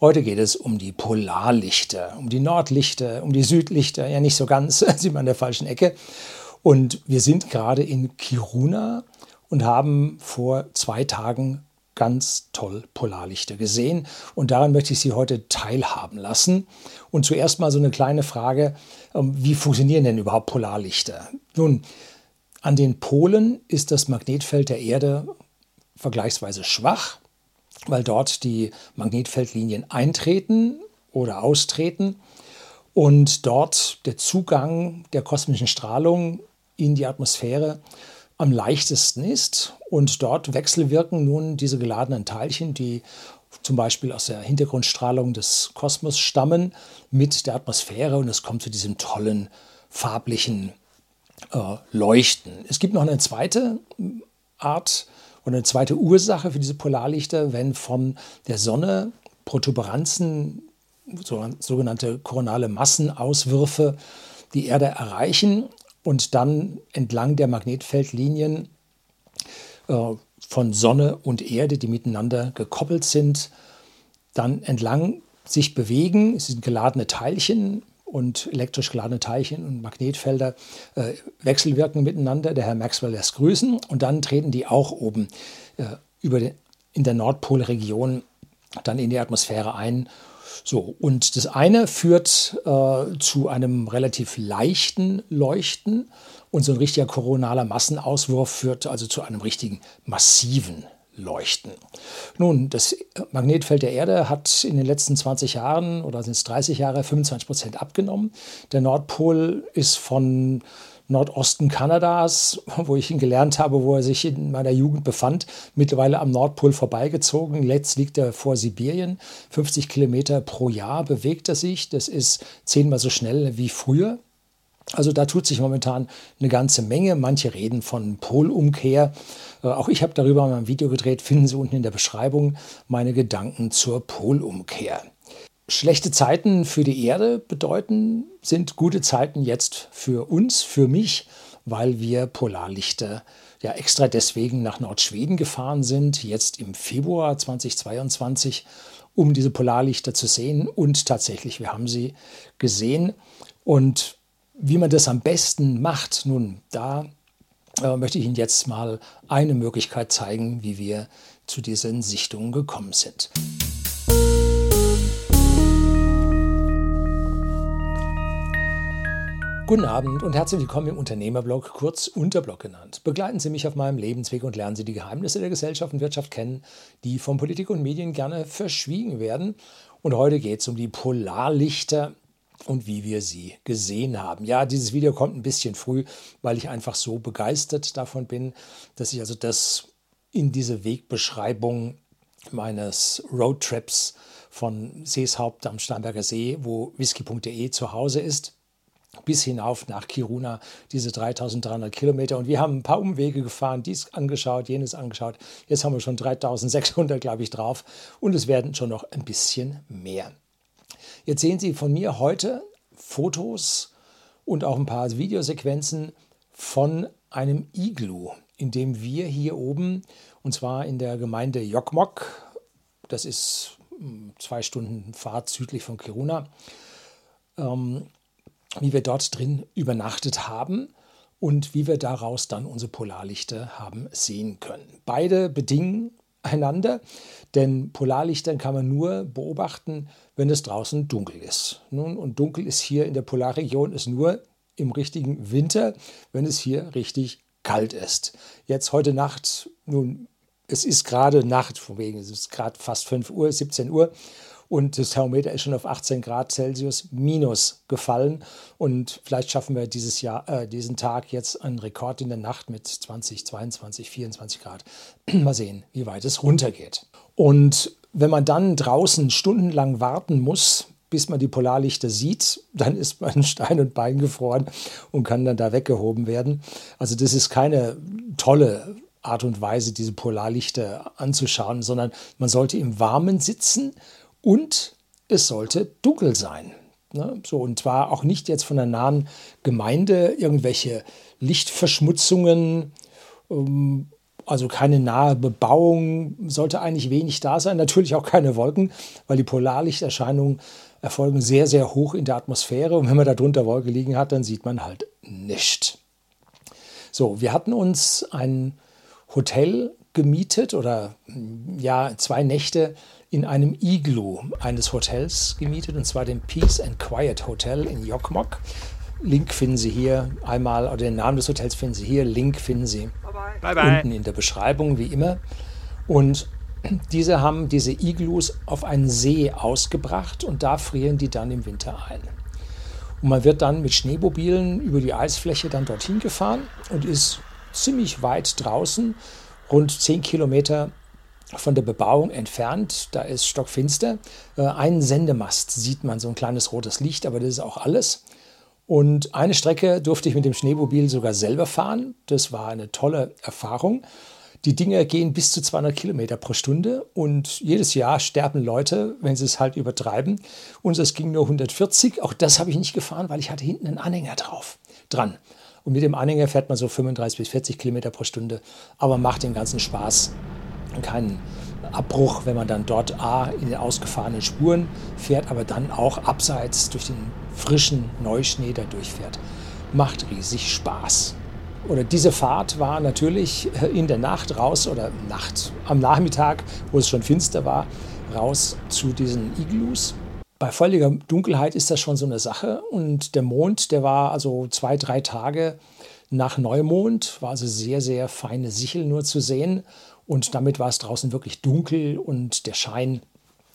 Heute geht es um die Polarlichter, um die Nordlichter, um die Südlichter. Ja, nicht so ganz, sind wir an der falschen Ecke. Und wir sind gerade in Kiruna und haben vor zwei Tagen ganz toll Polarlichter gesehen. Und daran möchte ich Sie heute teilhaben lassen. Und zuerst mal so eine kleine Frage, ähm, wie funktionieren denn überhaupt Polarlichter? Nun, an den Polen ist das Magnetfeld der Erde vergleichsweise schwach weil dort die Magnetfeldlinien eintreten oder austreten und dort der Zugang der kosmischen Strahlung in die Atmosphäre am leichtesten ist. Und dort wechselwirken nun diese geladenen Teilchen, die zum Beispiel aus der Hintergrundstrahlung des Kosmos stammen, mit der Atmosphäre und es kommt zu diesem tollen farblichen äh, Leuchten. Es gibt noch eine zweite Art und eine zweite Ursache für diese Polarlichter, wenn von der Sonne Protuberanzen, sogenannte koronale Massenauswürfe, die Erde erreichen und dann entlang der Magnetfeldlinien äh, von Sonne und Erde, die miteinander gekoppelt sind, dann entlang sich bewegen. Es sind geladene Teilchen, und elektrisch geladene Teilchen und Magnetfelder äh, wechselwirken miteinander. Der Herr Maxwell lässt grüßen und dann treten die auch oben äh, über den, in der Nordpolregion dann in die Atmosphäre ein. So, und das eine führt äh, zu einem relativ leichten Leuchten und so ein richtiger koronaler Massenauswurf führt also zu einem richtigen massiven leuchten. Nun, das Magnetfeld der Erde hat in den letzten 20 Jahren oder sind es 30 Jahre 25 Prozent abgenommen. Der Nordpol ist von Nordosten Kanadas, wo ich ihn gelernt habe, wo er sich in meiner Jugend befand, mittlerweile am Nordpol vorbeigezogen. Letzt liegt er vor Sibirien. 50 Kilometer pro Jahr bewegt er sich. Das ist zehnmal so schnell wie früher. Also da tut sich momentan eine ganze Menge. Manche reden von Polumkehr. Äh, auch ich habe darüber mal ein Video gedreht. Finden Sie unten in der Beschreibung meine Gedanken zur Polumkehr. Schlechte Zeiten für die Erde bedeuten, sind gute Zeiten jetzt für uns, für mich, weil wir Polarlichter ja extra deswegen nach Nordschweden gefahren sind, jetzt im Februar 2022, um diese Polarlichter zu sehen. Und tatsächlich, wir haben sie gesehen. Und wie man das am besten macht, nun, da äh, möchte ich Ihnen jetzt mal eine Möglichkeit zeigen, wie wir zu diesen Sichtungen gekommen sind. Guten Abend und herzlich willkommen im Unternehmerblog, kurz Unterblog genannt. Begleiten Sie mich auf meinem Lebensweg und lernen Sie die Geheimnisse der Gesellschaft und Wirtschaft kennen, die von Politik und Medien gerne verschwiegen werden. Und heute geht es um die Polarlichter und wie wir sie gesehen haben. Ja, dieses Video kommt ein bisschen früh, weil ich einfach so begeistert davon bin, dass ich also das in diese Wegbeschreibung meines Roadtrips von Seeshaupt am Starnberger See, wo whisky.de zu Hause ist, bis hinauf nach Kiruna, diese 3300 Kilometer. Und wir haben ein paar Umwege gefahren, dies angeschaut, jenes angeschaut. Jetzt haben wir schon 3600, glaube ich, drauf. Und es werden schon noch ein bisschen mehr. Jetzt sehen Sie von mir heute Fotos und auch ein paar Videosequenzen von einem Iglu, in dem wir hier oben, und zwar in der Gemeinde Jokmok, das ist hm, zwei Stunden Fahrt südlich von Kiruna, ähm, wie wir dort drin übernachtet haben und wie wir daraus dann unsere Polarlichter haben sehen können. Beide bedingen einander, denn Polarlichtern kann man nur beobachten, wenn es draußen dunkel ist. Nun, und dunkel ist hier in der Polarregion ist nur im richtigen Winter, wenn es hier richtig kalt ist. Jetzt heute Nacht, nun, es ist gerade Nacht, von wegen, es ist gerade fast 5 Uhr, 17 Uhr und das Thermometer ist schon auf 18 Grad Celsius minus gefallen. Und vielleicht schaffen wir dieses Jahr, äh, diesen Tag jetzt einen Rekord in der Nacht mit 20, 22, 24 Grad. Mal sehen, wie weit es runtergeht. Und wenn man dann draußen stundenlang warten muss, bis man die Polarlichter sieht, dann ist man Stein und Bein gefroren und kann dann da weggehoben werden. Also das ist keine tolle Art und Weise, diese Polarlichter anzuschauen, sondern man sollte im Warmen sitzen und es sollte dunkel sein. Ne? So, und zwar auch nicht jetzt von der nahen Gemeinde irgendwelche Lichtverschmutzungen ähm, also keine nahe Bebauung, sollte eigentlich wenig da sein. Natürlich auch keine Wolken, weil die Polarlichterscheinungen erfolgen sehr, sehr hoch in der Atmosphäre. Und wenn man da drunter Wolke liegen hat, dann sieht man halt nichts. So, wir hatten uns ein Hotel gemietet oder ja, zwei Nächte in einem Igloo eines Hotels gemietet, und zwar dem Peace and Quiet Hotel in Jokmok. Link finden Sie hier einmal, oder den Namen des Hotels finden Sie hier, Link finden Sie bye bye. unten in der Beschreibung, wie immer. Und diese haben diese Igloos auf einen See ausgebracht und da frieren die dann im Winter ein. Und man wird dann mit Schneemobilen über die Eisfläche dann dorthin gefahren und ist ziemlich weit draußen, rund 10 Kilometer von der Bebauung entfernt. Da ist stockfinster. Äh, einen Sendemast sieht man, so ein kleines rotes Licht, aber das ist auch alles. Und eine Strecke durfte ich mit dem Schneemobil sogar selber fahren. Das war eine tolle Erfahrung. Die Dinger gehen bis zu 200 Kilometer pro Stunde und jedes Jahr sterben Leute, wenn sie es halt übertreiben. Unseres ging nur 140. Auch das habe ich nicht gefahren, weil ich hatte hinten einen Anhänger drauf, dran. Und mit dem Anhänger fährt man so 35 bis 40 Kilometer pro Stunde, aber macht den ganzen Spaß. Keinen Abbruch, wenn man dann dort A in den ausgefahrenen Spuren fährt, aber dann auch abseits durch den frischen Neuschnee da durchfährt. Macht riesig Spaß oder diese Fahrt war natürlich äh, in der Nacht raus oder Nacht am Nachmittag, wo es schon finster war, raus zu diesen Igloos. Bei völliger Dunkelheit ist das schon so eine Sache und der Mond, der war also zwei, drei Tage nach Neumond, war also sehr, sehr feine Sichel nur zu sehen und damit war es draußen wirklich dunkel und der Schein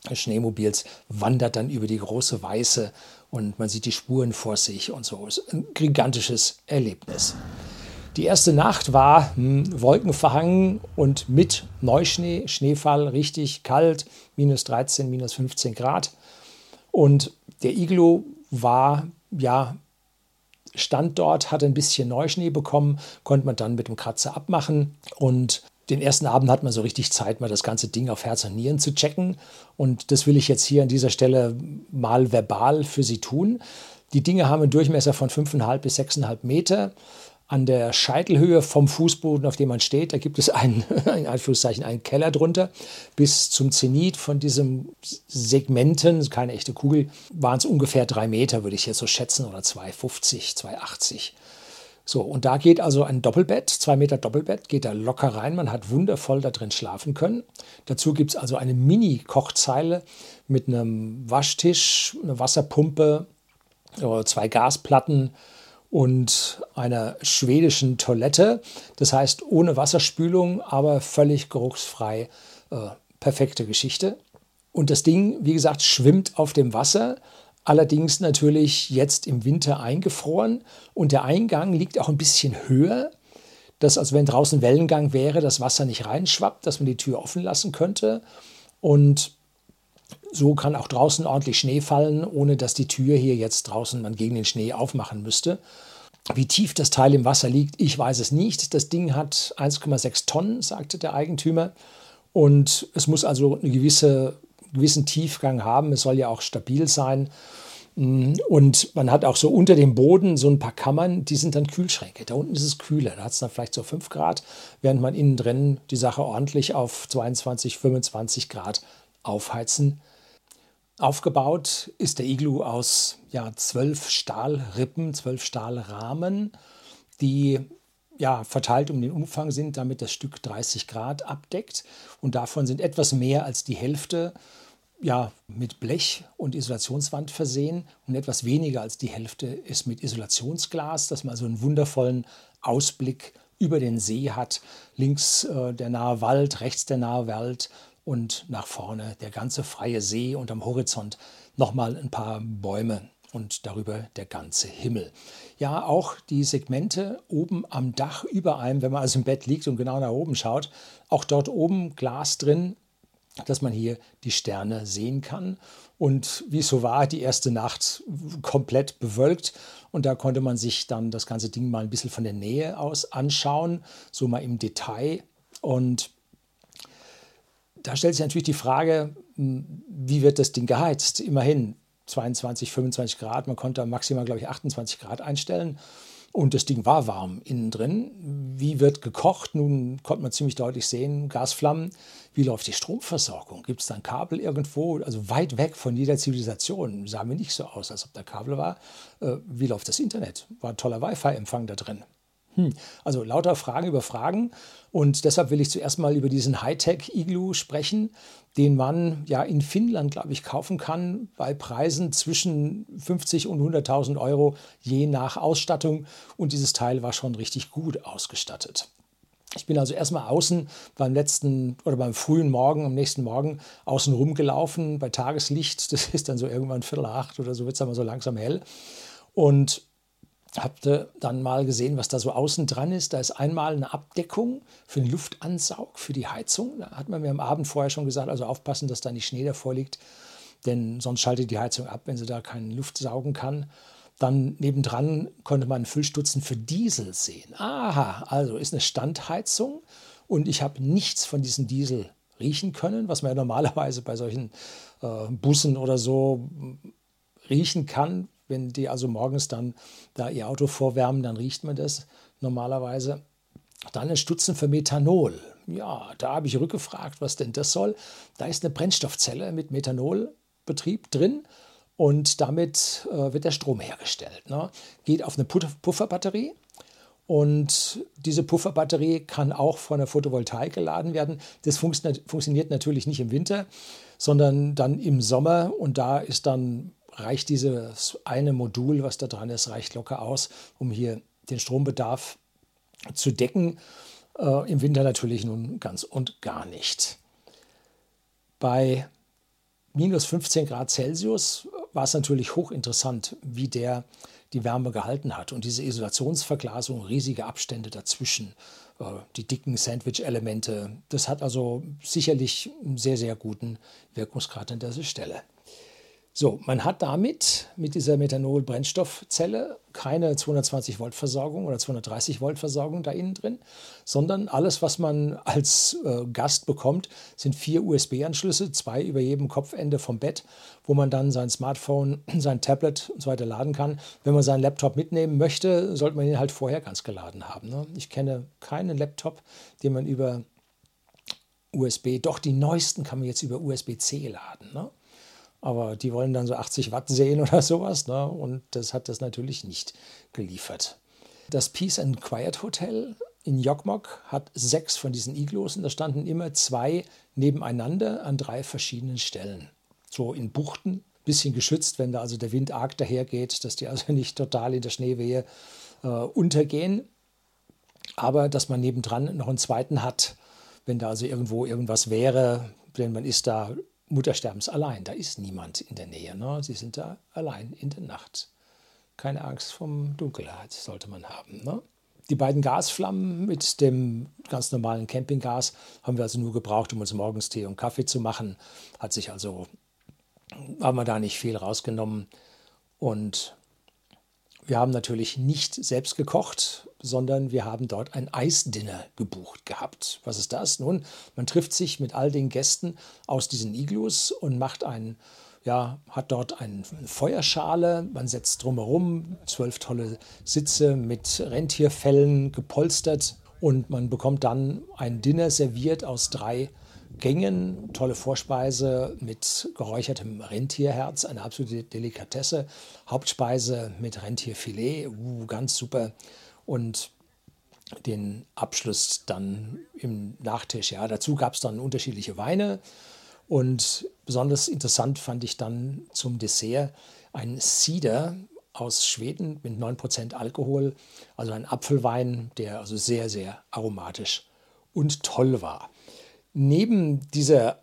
des Schneemobils wandert dann über die große Weiße und man sieht die Spuren vor sich und so. Ein gigantisches Erlebnis. Die erste Nacht war hm, wolkenverhangen und mit Neuschnee, Schneefall, richtig kalt, minus 13, minus 15 Grad. Und der Iglo war, ja, stand dort, hatte ein bisschen Neuschnee bekommen, konnte man dann mit dem Kratzer abmachen. Und den ersten Abend hat man so richtig Zeit, mal das ganze Ding auf Herz und Nieren zu checken. Und das will ich jetzt hier an dieser Stelle mal verbal für Sie tun. Die Dinge haben einen Durchmesser von 5,5 bis 6,5 Meter an der Scheitelhöhe vom Fußboden, auf dem man steht, da gibt es einen, in Anführungszeichen, einen Keller drunter. Bis zum Zenit von diesem Segmenten, keine echte Kugel, waren es ungefähr drei Meter, würde ich jetzt so schätzen, oder 2,50, 2,80. So, und da geht also ein Doppelbett, zwei Meter Doppelbett, geht da locker rein. Man hat wundervoll da drin schlafen können. Dazu gibt es also eine Mini-Kochzeile mit einem Waschtisch, einer Wasserpumpe, zwei Gasplatten, und einer schwedischen Toilette. Das heißt ohne Wasserspülung, aber völlig geruchsfrei. Äh, perfekte Geschichte. Und das Ding, wie gesagt, schwimmt auf dem Wasser. Allerdings natürlich jetzt im Winter eingefroren. Und der Eingang liegt auch ein bisschen höher, dass also wenn draußen Wellengang wäre, das Wasser nicht reinschwappt, dass man die Tür offen lassen könnte. Und so kann auch draußen ordentlich Schnee fallen, ohne dass die Tür hier jetzt draußen man gegen den Schnee aufmachen müsste. Wie tief das Teil im Wasser liegt, ich weiß es nicht. Das Ding hat 1,6 Tonnen, sagte der Eigentümer. Und es muss also einen gewisse, gewissen Tiefgang haben. Es soll ja auch stabil sein. Und man hat auch so unter dem Boden so ein paar Kammern, die sind dann Kühlschränke. Da unten ist es kühler, da hat es dann vielleicht so 5 Grad, während man innen drin die Sache ordentlich auf 22, 25 Grad aufheizen Aufgebaut ist der Iglu aus ja, zwölf Stahlrippen, zwölf Stahlrahmen, die ja, verteilt um den Umfang sind, damit das Stück 30 Grad abdeckt. Und davon sind etwas mehr als die Hälfte ja, mit Blech und Isolationswand versehen und etwas weniger als die Hälfte ist mit Isolationsglas, dass man also einen wundervollen Ausblick über den See hat. Links äh, der nahe Wald, rechts der nahe Wald, und nach vorne der ganze freie See und am Horizont nochmal ein paar Bäume und darüber der ganze Himmel. Ja, auch die Segmente oben am Dach über einem, wenn man also im Bett liegt und genau nach oben schaut, auch dort oben Glas drin, dass man hier die Sterne sehen kann. Und wie es so war, die erste Nacht komplett bewölkt. Und da konnte man sich dann das ganze Ding mal ein bisschen von der Nähe aus anschauen, so mal im Detail. Und da stellt sich natürlich die Frage, hm, wie wird das Ding geheizt? Immerhin 22, 25 Grad, man konnte maximal, glaube ich, 28 Grad einstellen. Und das Ding war warm innen drin. Wie wird gekocht? Nun konnte man ziemlich deutlich sehen, Gasflammen. Wie läuft die Stromversorgung? Gibt es da ein Kabel irgendwo? Also weit weg von jeder Zivilisation. Sah mir nicht so aus, als ob da Kabel war. Äh, wie läuft das Internet? War ein toller Wi-Fi-Empfang da drin. Hm. Also lauter Fragen über Fragen. Und deshalb will ich zuerst mal über diesen Hightech-Iglu sprechen, den man ja in Finnland, glaube ich, kaufen kann bei Preisen zwischen 50 und 100.000 Euro je nach Ausstattung. Und dieses Teil war schon richtig gut ausgestattet. Ich bin also erstmal außen beim letzten oder beim frühen Morgen, am nächsten Morgen außen rumgelaufen bei Tageslicht. Das ist dann so irgendwann Viertel acht oder so wird es dann mal so langsam hell. Und habe dann mal gesehen, was da so außen dran ist. Da ist einmal eine Abdeckung für den Luftansaug, für die Heizung. Da hat man mir am Abend vorher schon gesagt, also aufpassen, dass da nicht Schnee davor liegt, denn sonst schaltet die Heizung ab, wenn sie da keine Luft saugen kann. Dann nebendran konnte man einen Füllstutzen für Diesel sehen. Aha, also ist eine Standheizung und ich habe nichts von diesem Diesel riechen können, was man ja normalerweise bei solchen äh, Bussen oder so riechen kann, wenn die also morgens dann da ihr Auto vorwärmen, dann riecht man das normalerweise. Dann ein Stutzen für Methanol. Ja, da habe ich rückgefragt, was denn das soll. Da ist eine Brennstoffzelle mit Methanolbetrieb drin und damit äh, wird der Strom hergestellt. Ne? Geht auf eine Pufferbatterie und diese Pufferbatterie kann auch von der Photovoltaik geladen werden. Das funktioniert natürlich nicht im Winter, sondern dann im Sommer und da ist dann reicht dieses eine Modul, was da dran ist, reicht locker aus, um hier den Strombedarf zu decken. Äh, Im Winter natürlich nun ganz und gar nicht. Bei minus 15 Grad Celsius war es natürlich hochinteressant, wie der die Wärme gehalten hat. Und diese Isolationsverglasung, riesige Abstände dazwischen, äh, die dicken Sandwich-Elemente, das hat also sicherlich einen sehr, sehr guten Wirkungsgrad an dieser Stelle. So, man hat damit mit dieser Methanol-Brennstoffzelle keine 220 Volt Versorgung oder 230 Volt Versorgung da innen drin, sondern alles, was man als äh, Gast bekommt, sind vier USB-Anschlüsse, zwei über jedem Kopfende vom Bett, wo man dann sein Smartphone, sein Tablet und so weiter laden kann. Wenn man seinen Laptop mitnehmen möchte, sollte man ihn halt vorher ganz geladen haben. Ne? Ich kenne keinen Laptop, den man über USB, doch die neuesten kann man jetzt über USB-C laden. Ne? Aber die wollen dann so 80 Watt sehen oder sowas. Ne? Und das hat das natürlich nicht geliefert. Das Peace and Quiet Hotel in Jokmok hat sechs von diesen Iglos und da standen immer zwei nebeneinander an drei verschiedenen Stellen. So in Buchten, bisschen geschützt, wenn da also der Wind arg dahergeht, dass die also nicht total in der Schneewehe äh, untergehen. Aber dass man nebendran noch einen zweiten hat, wenn da also irgendwo irgendwas wäre, denn man ist da Muttersterbens allein. Da ist niemand in der Nähe. Ne? Sie sind da allein in der Nacht. Keine Angst vom Dunkelheit sollte man haben. Ne? Die beiden Gasflammen mit dem ganz normalen Campinggas haben wir also nur gebraucht, um uns morgens Tee und Kaffee zu machen. Hat sich also, haben wir da nicht viel rausgenommen. Und wir haben natürlich nicht selbst gekocht, sondern wir haben dort ein Eisdinner gebucht gehabt. Was ist das? Nun, man trifft sich mit all den Gästen aus diesen Iglus und macht einen, ja, hat dort eine Feuerschale, man setzt drumherum zwölf tolle Sitze mit Rentierfellen gepolstert und man bekommt dann ein Dinner serviert aus drei Gängen, tolle Vorspeise mit geräuchertem Rentierherz, eine absolute Delikatesse. Hauptspeise mit Rentierfilet, uh, ganz super. Und den Abschluss dann im Nachtisch. Ja, dazu gab es dann unterschiedliche Weine. Und besonders interessant fand ich dann zum Dessert ein Cider aus Schweden mit 9% Alkohol, also ein Apfelwein, der also sehr, sehr aromatisch und toll war neben dieser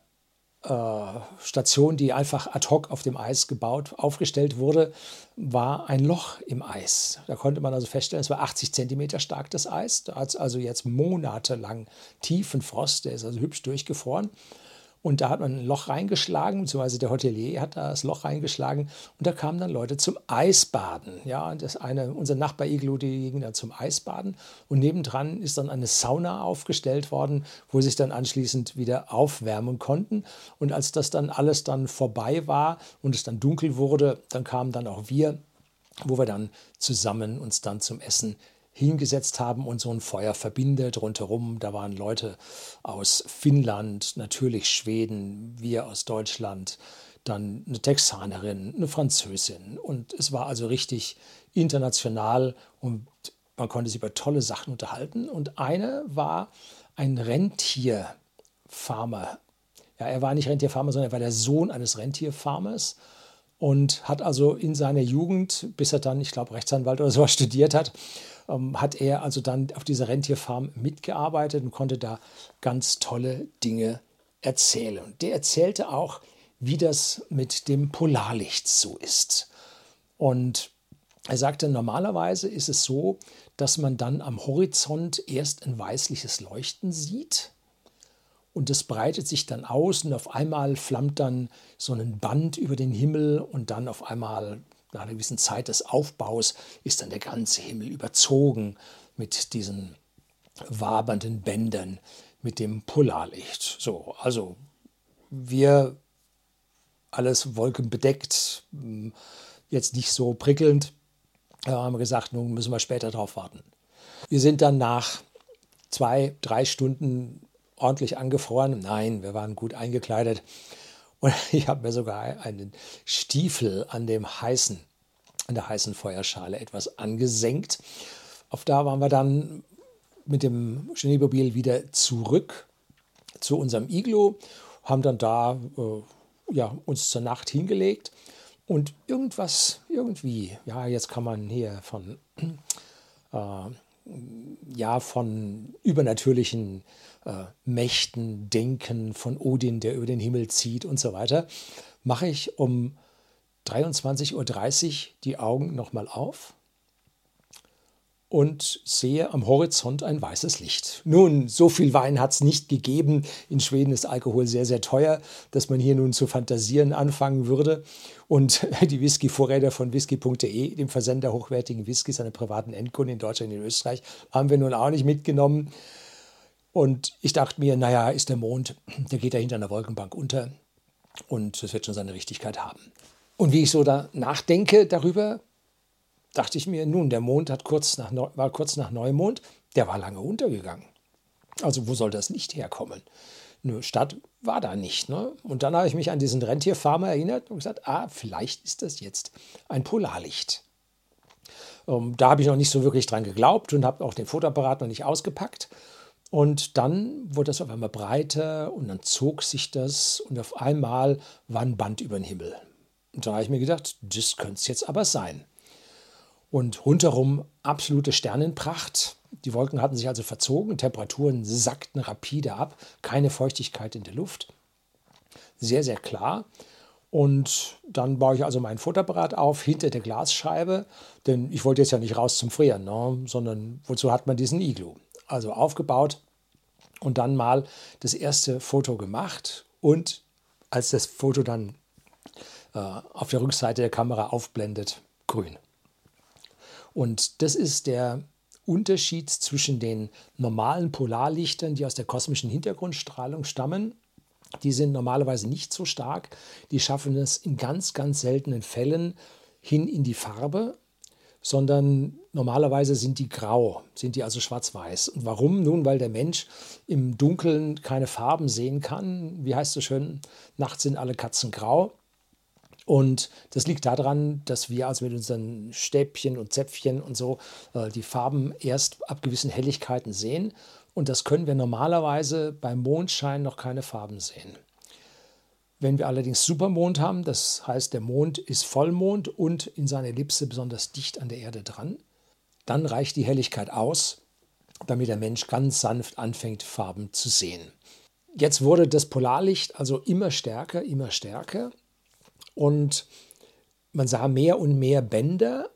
Station, die einfach ad hoc auf dem Eis gebaut, aufgestellt wurde, war ein Loch im Eis. Da konnte man also feststellen, es war 80 Zentimeter stark das Eis. Da hat es also jetzt monatelang tiefen Frost, der ist also hübsch durchgefroren. Und da hat man ein Loch reingeschlagen, beziehungsweise der Hotelier hat da das Loch reingeschlagen und da kamen dann Leute zum Eisbaden. Ja, das eine, unser Nachbar Iglu, die ging dann zum Eisbaden und nebendran ist dann eine Sauna aufgestellt worden, wo sich dann anschließend wieder aufwärmen konnten. Und als das dann alles dann vorbei war und es dann dunkel wurde, dann kamen dann auch wir wo wir dann zusammen uns dann zum Essen hingesetzt haben und so ein Feuer verbindet rundherum. Da waren Leute aus Finnland, natürlich Schweden, wir aus Deutschland, dann eine Texanerin, eine Französin. Und es war also richtig international und man konnte sich über tolle Sachen unterhalten. Und eine war ein Rentierfarmer. Ja, er war nicht Rentierfarmer, sondern er war der Sohn eines Rentierfarmers und hat also in seiner Jugend, bis er dann, ich glaube, Rechtsanwalt oder sowas studiert hat, ähm, hat er also dann auf dieser Rentierfarm mitgearbeitet und konnte da ganz tolle Dinge erzählen. Und der erzählte auch, wie das mit dem Polarlicht so ist. Und er sagte, normalerweise ist es so, dass man dann am Horizont erst ein weißliches Leuchten sieht und das breitet sich dann aus und auf einmal flammt dann so ein Band über den Himmel und dann auf einmal nach einer gewissen Zeit des Aufbaus ist dann der ganze Himmel überzogen mit diesen wabernden Bändern, mit dem Polarlicht. So, also wir alles wolkenbedeckt, hm, jetzt nicht so prickelnd, da haben wir gesagt, nun müssen wir später drauf warten. Wir sind dann nach zwei, drei Stunden ordentlich angefroren. Nein, wir waren gut eingekleidet und ich habe mir sogar einen Stiefel an dem heißen, an der heißen Feuerschale etwas angesenkt. Auf da waren wir dann mit dem Schneemobil wieder zurück zu unserem Iglo, haben dann da äh, ja, uns zur Nacht hingelegt und irgendwas, irgendwie, ja, jetzt kann man hier von, äh, ja, von übernatürlichen äh, Mächten denken, von Odin, der über den Himmel zieht und so weiter, mache ich um 23.30 Uhr die Augen nochmal auf und sehe am Horizont ein weißes Licht. Nun, so viel Wein hat es nicht gegeben. In Schweden ist Alkohol sehr, sehr teuer, dass man hier nun zu fantasieren anfangen würde. Und die Whisky-Vorräte von whisky.de, dem Versender hochwertigen Whiskys an privaten Endkunden in Deutschland und in Österreich, haben wir nun auch nicht mitgenommen. Und ich dachte mir, naja, ist der Mond, der geht da hinter einer Wolkenbank unter und das wird schon seine Richtigkeit haben. Und wie ich so da nachdenke darüber, dachte ich mir, nun, der Mond hat kurz nach, war kurz nach Neumond, der war lange untergegangen. Also wo soll das Licht herkommen? Eine Stadt war da nicht. Ne? Und dann habe ich mich an diesen Rentierfarmer erinnert und gesagt, ah, vielleicht ist das jetzt ein Polarlicht. Ähm, da habe ich noch nicht so wirklich dran geglaubt und habe auch den Fotoapparat noch nicht ausgepackt. Und dann wurde das auf einmal breiter und dann zog sich das und auf einmal war ein Band über den Himmel. Und da habe ich mir gedacht, das könnte es jetzt aber sein. Und rundherum absolute Sternenpracht. Die Wolken hatten sich also verzogen, Temperaturen sackten rapide ab, keine Feuchtigkeit in der Luft. Sehr, sehr klar. Und dann baue ich also meinen Futterapparat auf hinter der Glasscheibe, denn ich wollte jetzt ja nicht raus zum Frieren, ne? sondern wozu hat man diesen Iglu? Also aufgebaut und dann mal das erste Foto gemacht und als das Foto dann äh, auf der Rückseite der Kamera aufblendet, grün. Und das ist der Unterschied zwischen den normalen Polarlichtern, die aus der kosmischen Hintergrundstrahlung stammen. Die sind normalerweise nicht so stark. Die schaffen es in ganz, ganz seltenen Fällen hin in die Farbe, sondern normalerweise sind die grau, sind die also schwarz-weiß. Und warum? Nun, weil der Mensch im Dunkeln keine Farben sehen kann. Wie heißt es schön? Nachts sind alle Katzen grau. Und das liegt daran, dass wir also mit unseren Stäbchen und Zäpfchen und so äh, die Farben erst ab gewissen Helligkeiten sehen. Und das können wir normalerweise beim Mondschein noch keine Farben sehen. Wenn wir allerdings Supermond haben, das heißt der Mond ist Vollmond und in seiner Ellipse besonders dicht an der Erde dran, dann reicht die Helligkeit aus, damit der Mensch ganz sanft anfängt, Farben zu sehen. Jetzt wurde das Polarlicht also immer stärker, immer stärker und man sah mehr und mehr Bänder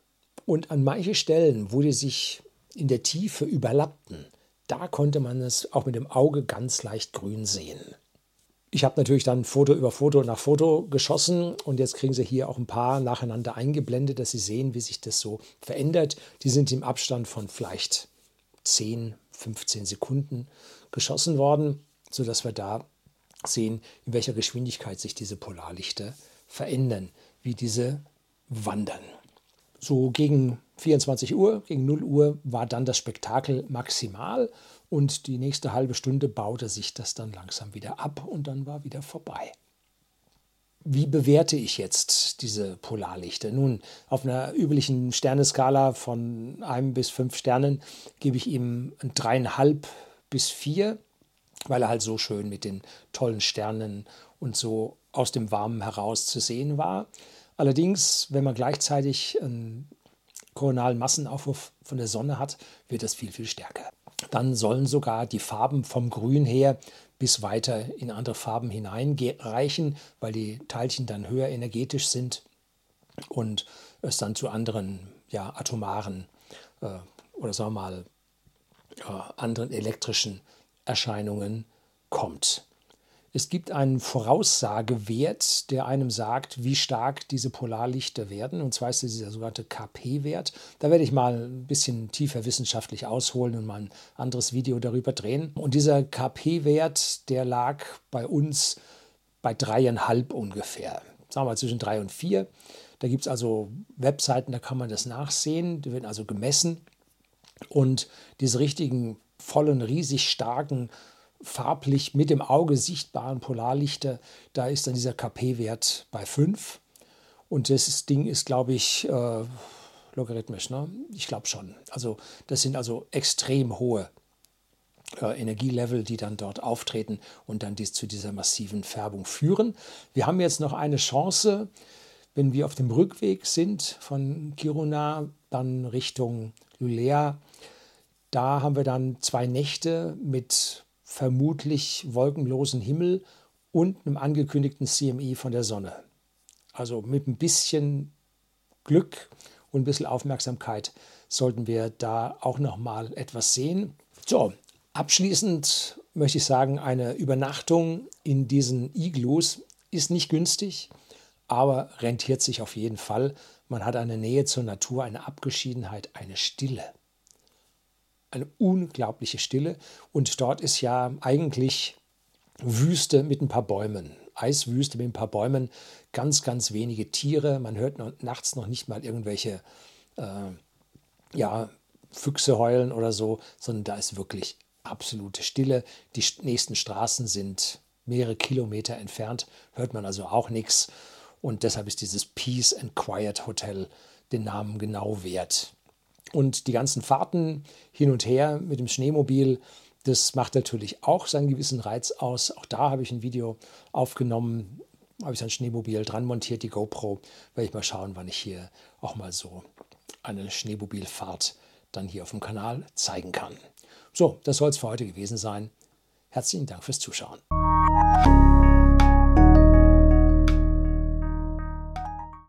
und an manche Stellen, wo die sich in der Tiefe überlappten, da konnte man es auch mit dem Auge ganz leicht grün sehen. Ich habe natürlich dann Foto über Foto nach Foto geschossen und jetzt kriegen Sie hier auch ein paar nacheinander eingeblendet, dass Sie sehen, wie sich das so verändert. Die sind im Abstand von vielleicht 10, 15 Sekunden geschossen worden, sodass wir da sehen, in welcher Geschwindigkeit sich diese Polarlichter verändern, wie diese wandern. so gegen 24 Uhr, gegen 0 Uhr war dann das Spektakel maximal und die nächste halbe Stunde baute sich das dann langsam wieder ab und dann war wieder vorbei. Wie bewerte ich jetzt diese Polarlichter? Nun, auf einer üblichen Sterneskala von einem bis fünf Sternen gebe ich ihm ein dreieinhalb bis vier, weil er halt so schön mit den tollen Sternen und so aus dem Warmen heraus zu sehen war. Allerdings, wenn man gleichzeitig einen koronalen Massenaufwurf von der Sonne hat, wird das viel, viel stärker. Dann sollen sogar die Farben vom Grün her bis weiter in andere Farben hineinreichen, weil die Teilchen dann höher energetisch sind und es dann zu anderen ja, atomaren äh, oder sagen wir mal äh, anderen elektrischen Erscheinungen kommt. Es gibt einen Voraussagewert, der einem sagt, wie stark diese Polarlichter werden. Und zwar ist es dieser sogenannte KP-Wert. Da werde ich mal ein bisschen tiefer wissenschaftlich ausholen und mal ein anderes Video darüber drehen. Und dieser KP-Wert, der lag bei uns bei dreieinhalb ungefähr. Sagen wir mal zwischen drei und vier. Da gibt es also Webseiten, da kann man das nachsehen. Die werden also gemessen. Und diese richtigen vollen, riesig starken farblich mit dem Auge sichtbaren Polarlichter, da ist dann dieser KP-Wert bei 5. Und das Ding ist, glaube ich, äh, logarithmisch, ne? Ich glaube schon. Also das sind also extrem hohe äh, Energielevel, die dann dort auftreten und dann dies zu dieser massiven Färbung führen. Wir haben jetzt noch eine Chance, wenn wir auf dem Rückweg sind von Kiruna dann Richtung Lulea. Da haben wir dann zwei Nächte mit vermutlich wolkenlosen Himmel und einem angekündigten CMI von der Sonne. Also mit ein bisschen Glück und ein bisschen Aufmerksamkeit sollten wir da auch noch mal etwas sehen. So, abschließend möchte ich sagen, eine Übernachtung in diesen Igloos ist nicht günstig, aber rentiert sich auf jeden Fall. Man hat eine Nähe zur Natur, eine Abgeschiedenheit, eine Stille eine unglaubliche Stille. Und dort ist ja eigentlich Wüste mit ein paar Bäumen. Eiswüste mit ein paar Bäumen, ganz, ganz wenige Tiere. Man hört noch, nachts noch nicht mal irgendwelche äh, ja, Füchse heulen oder so, sondern da ist wirklich absolute Stille. Die nächsten Straßen sind mehrere Kilometer entfernt, hört man also auch nichts. Und deshalb ist dieses Peace and Quiet Hotel den Namen genau wert. Und die ganzen Fahrten hin und her mit dem Schneemobil, das macht natürlich auch seinen gewissen Reiz aus. Auch da habe ich ein Video aufgenommen, habe ich ein Schneemobil dran montiert, die GoPro. Werde ich mal schauen, wann ich hier auch mal so eine Schneemobilfahrt dann hier auf dem Kanal zeigen kann. So, das soll es für heute gewesen sein. Herzlichen Dank fürs Zuschauen.